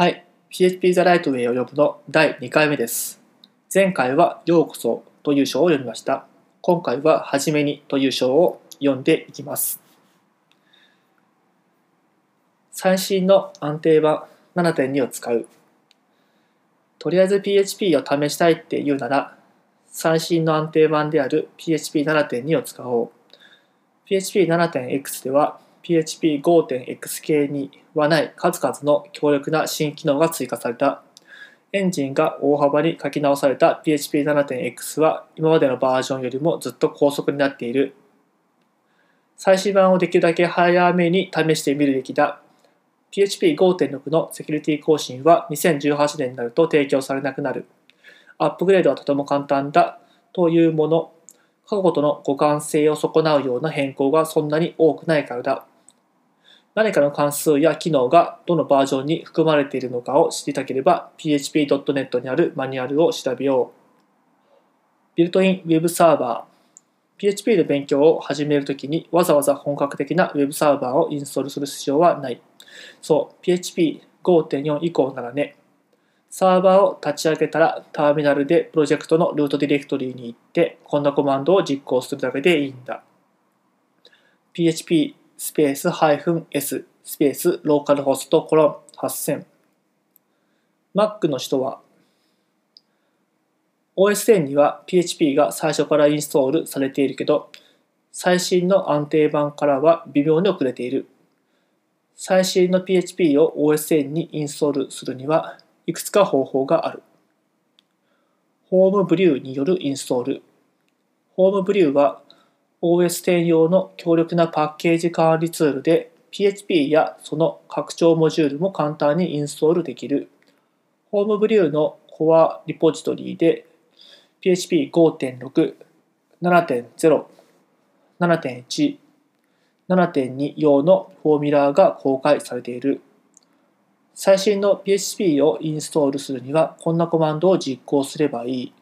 はい、PHP ザライトウェイを読むの第2回目です。前回はようこそという章を読みました。今回ははじめにという章を読んでいきます。最新の安定版7.2を使う。とりあえず PHP を試したいって言うなら、最新の安定版である PHP7.2 を使おう。PHP7.x では PHP5.x 系にはない数々の強力な新機能が追加された。エンジンが大幅に書き直された PHP7.x は今までのバージョンよりもずっと高速になっている。最新版をできるだけ早めに試してみるべきだ。PHP5.6 のセキュリティ更新は2018年になると提供されなくなる。アップグレードはとても簡単だというもの。過去との互換性を損なうような変更がそんなに多くないからだ。何かの関数や機能がどのバージョンに含まれているのかを知りたければ php.net にあるマニュアルを調べよう。ビルトインウェブサーバー。PHP の勉強を始めるときにわざわざ本格的なウェブサーバーをインストールする必要はない。そう、PHP5.4 以降ならね。サーバーを立ち上げたらターミナルでプロジェクトのルートディレクトリに行ってこんなコマンドを実行するだけでいいんだ。PHP スペース -s スペースローカルホストコロン8000 Mac の人は OS10 には PHP が最初からインストールされているけど最新の安定版からは微妙に遅れている。最新の PHP を OS10 にインストールするにはいくつか方法がある。ホームブリューによるインストール。ホームブリューは OS10 用の強力なパッケージ管理ツールで PHP やその拡張モジュールも簡単にインストールできる。ホームブリューのコアリポジトリで PHP5.6、7.0、7.1、7.2用のフォーミュラーが公開されている。最新の PHP をインストールするにはこんなコマンドを実行すればいい。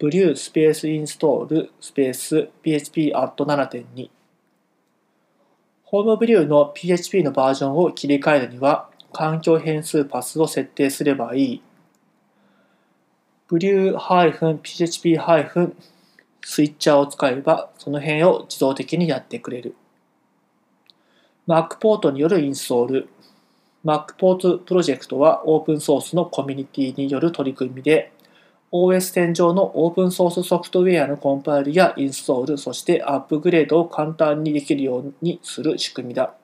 ブリュースペースインストールスペース PHP at 7.2ホームブリューの PHP のバージョンを切り替えるには環境変数パスを設定すればいい。ブリュー -php- スイッチャーを使えばその辺を自動的にやってくれる。Mac ポートによるインストール Mac ポートプロジェクトはオープンソースのコミュニティによる取り組みで OS10 上のオープンソースソフトウェアのコンパイルやインストール、そしてアップグレードを簡単にできるようにする仕組みだ。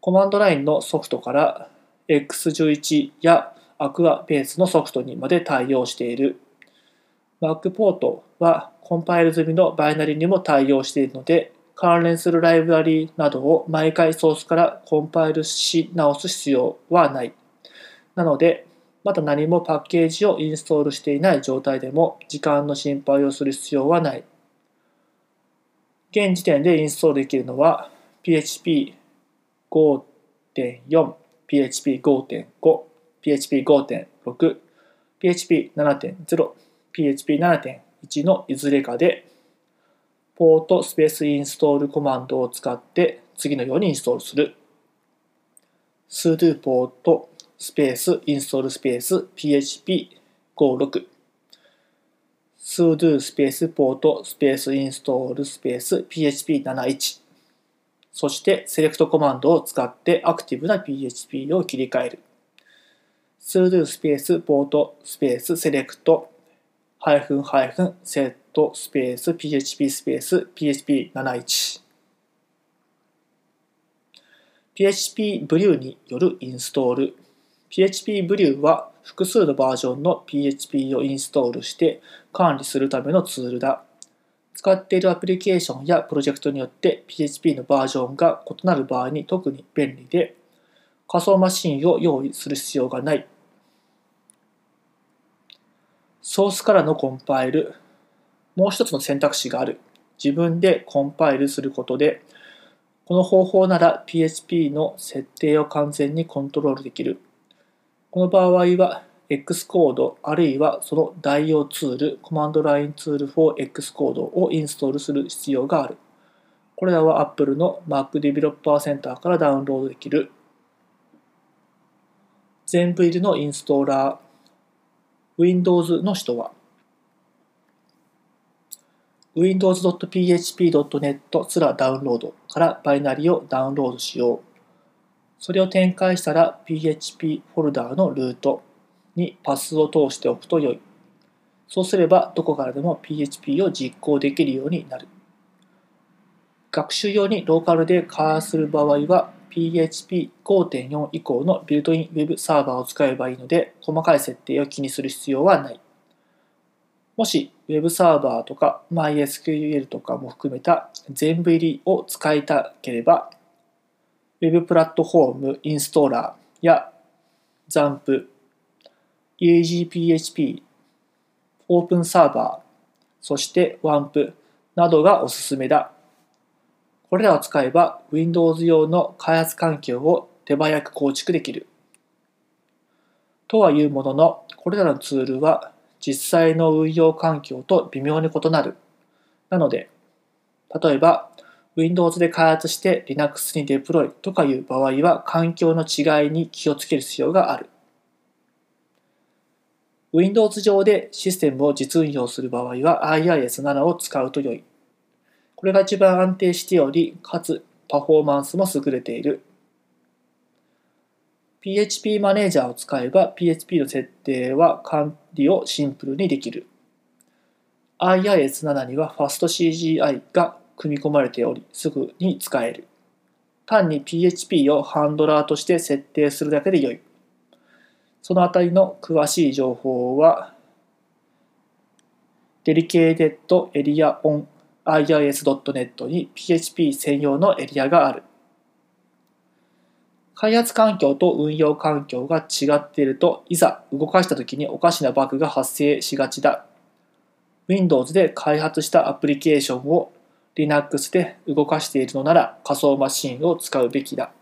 コマンドラインのソフトから X11 や Aqua ベースのソフトにまで対応している。Mac ポートはコンパイル済みのバイナリにも対応しているので、関連するライブラリなどを毎回ソースからコンパイルし直す必要はない。なので、まだ何もパッケージをインストールしていない状態でも時間の心配をする必要はない。現時点でインストールできるのは PHP 5.4、PHP 5.5、PHP 5.6、PHP 7.0、PHP 7.1のいずれかでポートスペースインストールコマンドを使って次のようにインストールする。sudo ポートスペースインストールスペース php56 sudo スペースポートスペースインストールスペース php71 そしてセレクトコマンドを使ってアクティブな PHP を切り替える。sudo スペースポートスペースセレクト。ハイフンハイフンセットスペース php スペース php71 PHP ブリューによるインストール。PHP ブリューは複数のバージョンの PHP をインストールして管理するためのツールだ。使っているアプリケーションやプロジェクトによって PHP のバージョンが異なる場合に特に便利で仮想マシンを用意する必要がない。ソースからのコンパイル。もう一つの選択肢がある。自分でコンパイルすることでこの方法なら PHP の設定を完全にコントロールできる。この場合は Xcode あるいはその代用ツール、コマンドラインツール for Xcode をインストールする必要がある。これらは Apple の Mac Developer Center からダウンロードできる。全部入りのインストーラー Windows の人は windows.php.net すらダウンロードからバイナリをダウンロードしよう。それを展開したら PHP フォルダーのルートにパスを通しておくと良い。そうすればどこからでも PHP を実行できるようになる。学習用にローカルで開発する場合は PHP5.4 以降のビルトイン Web サーバーを使えばいいので細かい設定を気にする必要はない。もし Web サーバーとか MySQL とかも含めた全部入りを使いたければ Web プラットフォームインストーラーや ZAMP、EasyPHP、オープンサーバー、そして WAMP などがおすすめだ。これらを使えば Windows 用の開発環境を手早く構築できる。とはいうものの、これらのツールは実際の運用環境と微妙に異なる。なので、例えば Windows で開発して Linux にデプロイとかいう場合は環境の違いに気をつける必要がある。Windows 上でシステムを実運用する場合は IIS7 を使うと良い。これが一番安定しており、かつパフォーマンスも優れている。PHP マネージャーを使えば PHP の設定は管理をシンプルにできる。IIS7 には FastCGI が組み込まれており、すぐに使える。単に PHP をハンドラーとして設定するだけで良い。そのあたりの詳しい情報は、Dedicated Area on IIS.net に PHP 専用のエリアがある。開発環境と運用環境が違っていると、いざ動かした時におかしなバグが発生しがちだ。Windows で開発したアプリケーションを Linux で動かしているのなら仮想マシンを使うべきだ。